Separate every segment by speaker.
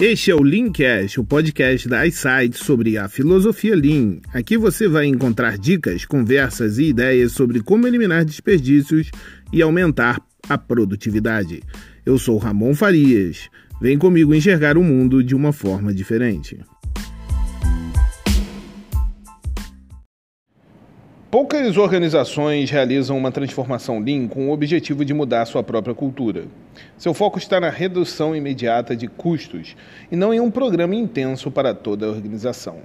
Speaker 1: Este é o Leancast, o podcast da iSight sobre a filosofia Lean. Aqui você vai encontrar dicas, conversas e ideias sobre como eliminar desperdícios e aumentar a produtividade. Eu sou Ramon Farias. Vem comigo enxergar o mundo de uma forma diferente. Poucas organizações realizam uma transformação Lean com o objetivo de mudar sua própria cultura. Seu foco está na redução imediata de custos e não em um programa intenso para toda a organização.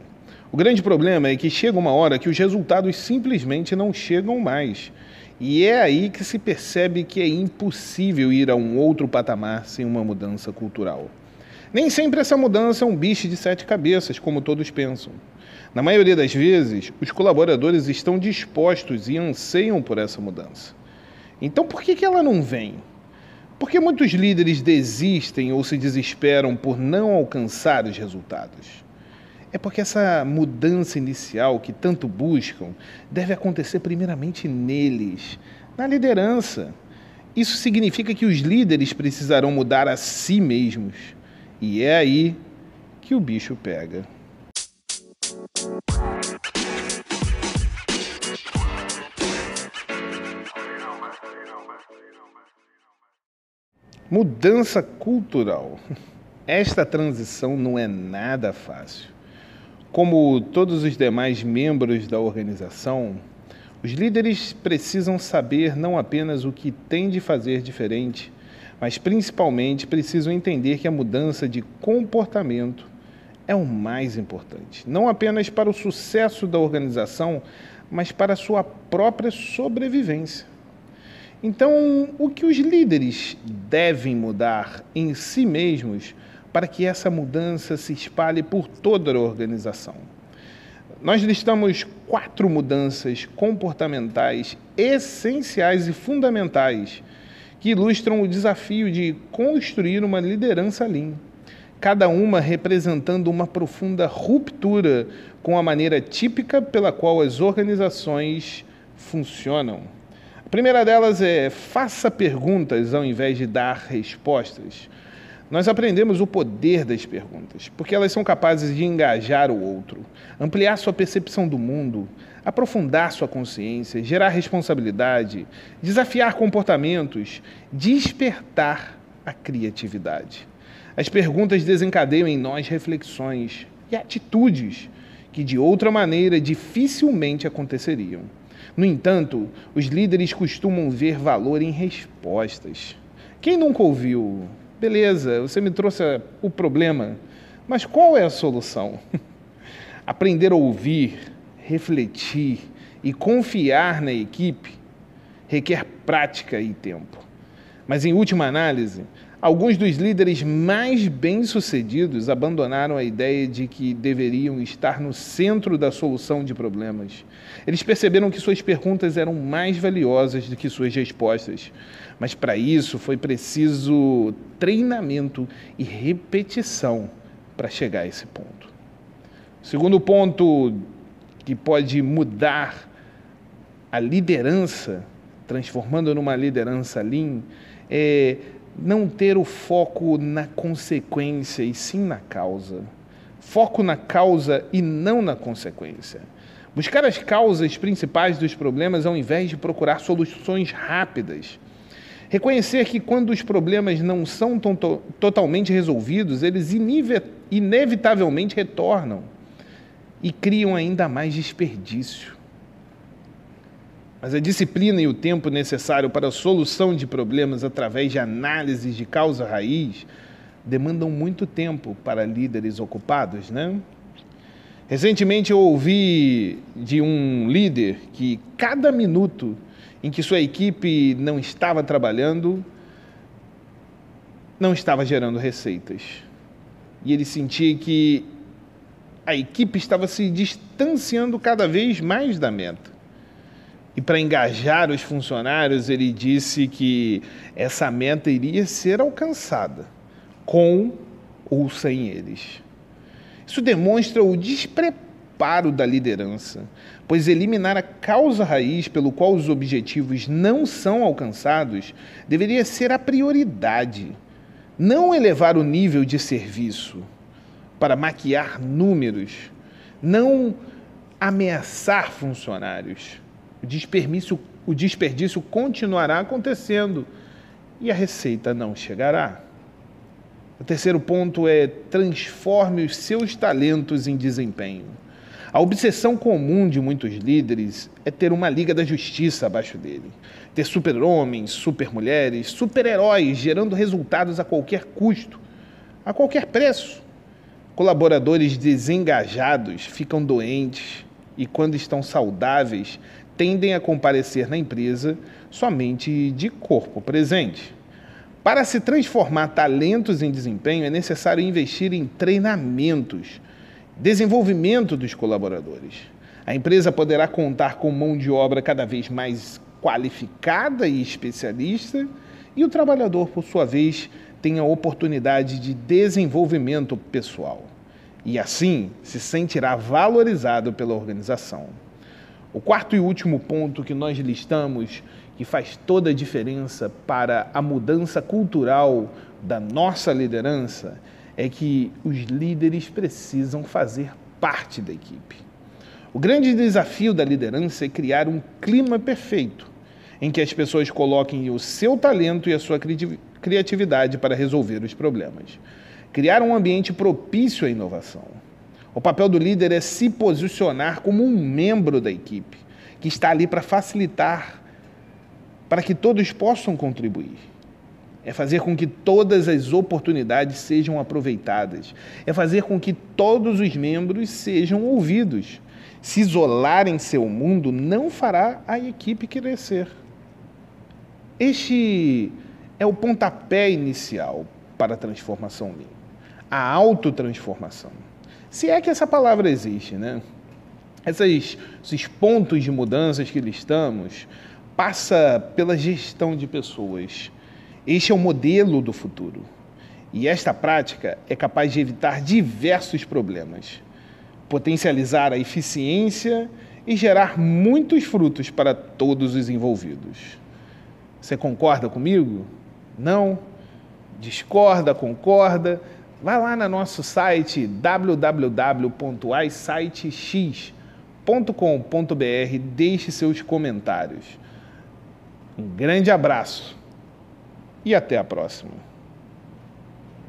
Speaker 1: O grande problema é que chega uma hora que os resultados simplesmente não chegam mais. E é aí que se percebe que é impossível ir a um outro patamar sem uma mudança cultural. Nem sempre essa mudança é um bicho de sete cabeças, como todos pensam. Na maioria das vezes, os colaboradores estão dispostos e anseiam por essa mudança. Então, por que, que ela não vem? Por que muitos líderes desistem ou se desesperam por não alcançar os resultados? É porque essa mudança inicial que tanto buscam deve acontecer primeiramente neles, na liderança. Isso significa que os líderes precisarão mudar a si mesmos. E é aí que o bicho pega. Mudança cultural. Esta transição não é nada fácil. Como todos os demais membros da organização, os líderes precisam saber não apenas o que tem de fazer diferente, mas principalmente precisam entender que a mudança de comportamento é o mais importante, não apenas para o sucesso da organização, mas para a sua própria sobrevivência. Então, o que os líderes devem mudar em si mesmos para que essa mudança se espalhe por toda a organização? Nós listamos quatro mudanças comportamentais essenciais e fundamentais que ilustram o desafio de construir uma liderança lean, cada uma representando uma profunda ruptura com a maneira típica pela qual as organizações funcionam primeira delas é faça perguntas ao invés de dar respostas. Nós aprendemos o poder das perguntas, porque elas são capazes de engajar o outro, ampliar sua percepção do mundo, aprofundar sua consciência, gerar responsabilidade, desafiar comportamentos, despertar a criatividade. As perguntas desencadeiam em nós reflexões e atitudes que de outra maneira dificilmente aconteceriam. No entanto, os líderes costumam ver valor em respostas. Quem nunca ouviu? Beleza, você me trouxe o problema, mas qual é a solução? Aprender a ouvir, refletir e confiar na equipe requer prática e tempo. Mas, em última análise, Alguns dos líderes mais bem-sucedidos abandonaram a ideia de que deveriam estar no centro da solução de problemas. Eles perceberam que suas perguntas eram mais valiosas do que suas respostas. Mas para isso foi preciso treinamento e repetição para chegar a esse ponto. O segundo ponto que pode mudar a liderança, transformando numa liderança lean, é não ter o foco na consequência e sim na causa. Foco na causa e não na consequência. Buscar as causas principais dos problemas ao invés de procurar soluções rápidas. Reconhecer que quando os problemas não são totalmente resolvidos, eles inevitavelmente retornam e criam ainda mais desperdício. Mas a disciplina e o tempo necessário para a solução de problemas através de análises de causa raiz demandam muito tempo para líderes ocupados, né? Recentemente eu ouvi de um líder que cada minuto em que sua equipe não estava trabalhando, não estava gerando receitas. E ele sentia que a equipe estava se distanciando cada vez mais da meta. E para engajar os funcionários, ele disse que essa meta iria ser alcançada, com ou sem eles. Isso demonstra o despreparo da liderança, pois eliminar a causa raiz pelo qual os objetivos não são alcançados deveria ser a prioridade. não elevar o nível de serviço para maquiar números, não ameaçar funcionários. O desperdício, o desperdício continuará acontecendo e a receita não chegará. O terceiro ponto é transforme os seus talentos em desempenho. A obsessão comum de muitos líderes é ter uma Liga da Justiça abaixo dele. Ter super-homens, super-mulheres, super-heróis gerando resultados a qualquer custo, a qualquer preço. Colaboradores desengajados ficam doentes e, quando estão saudáveis, tendem a comparecer na empresa somente de corpo presente. Para se transformar talentos em desempenho, é necessário investir em treinamentos Desenvolvimento dos colaboradores. A empresa poderá contar com mão de obra cada vez mais qualificada e especialista, e o trabalhador, por sua vez, tem a oportunidade de desenvolvimento pessoal. E assim se sentirá valorizado pela organização. O quarto e último ponto que nós listamos, que faz toda a diferença para a mudança cultural da nossa liderança, é que os líderes precisam fazer parte da equipe. O grande desafio da liderança é criar um clima perfeito, em que as pessoas coloquem o seu talento e a sua criatividade para resolver os problemas. Criar um ambiente propício à inovação. O papel do líder é se posicionar como um membro da equipe, que está ali para facilitar, para que todos possam contribuir é fazer com que todas as oportunidades sejam aproveitadas, é fazer com que todos os membros sejam ouvidos. Se isolar em seu mundo não fará a equipe crescer. Este é o pontapé inicial para a transformação Lean, a autotransformação. Se é que essa palavra existe, né? Essas, esses pontos de mudanças que listamos passa pela gestão de pessoas, este é o modelo do futuro. E esta prática é capaz de evitar diversos problemas, potencializar a eficiência e gerar muitos frutos para todos os envolvidos. Você concorda comigo? Não? Discorda? Concorda? Vai lá no nosso site www.isitex.com.br, deixe seus comentários. Um grande abraço e até a próxima.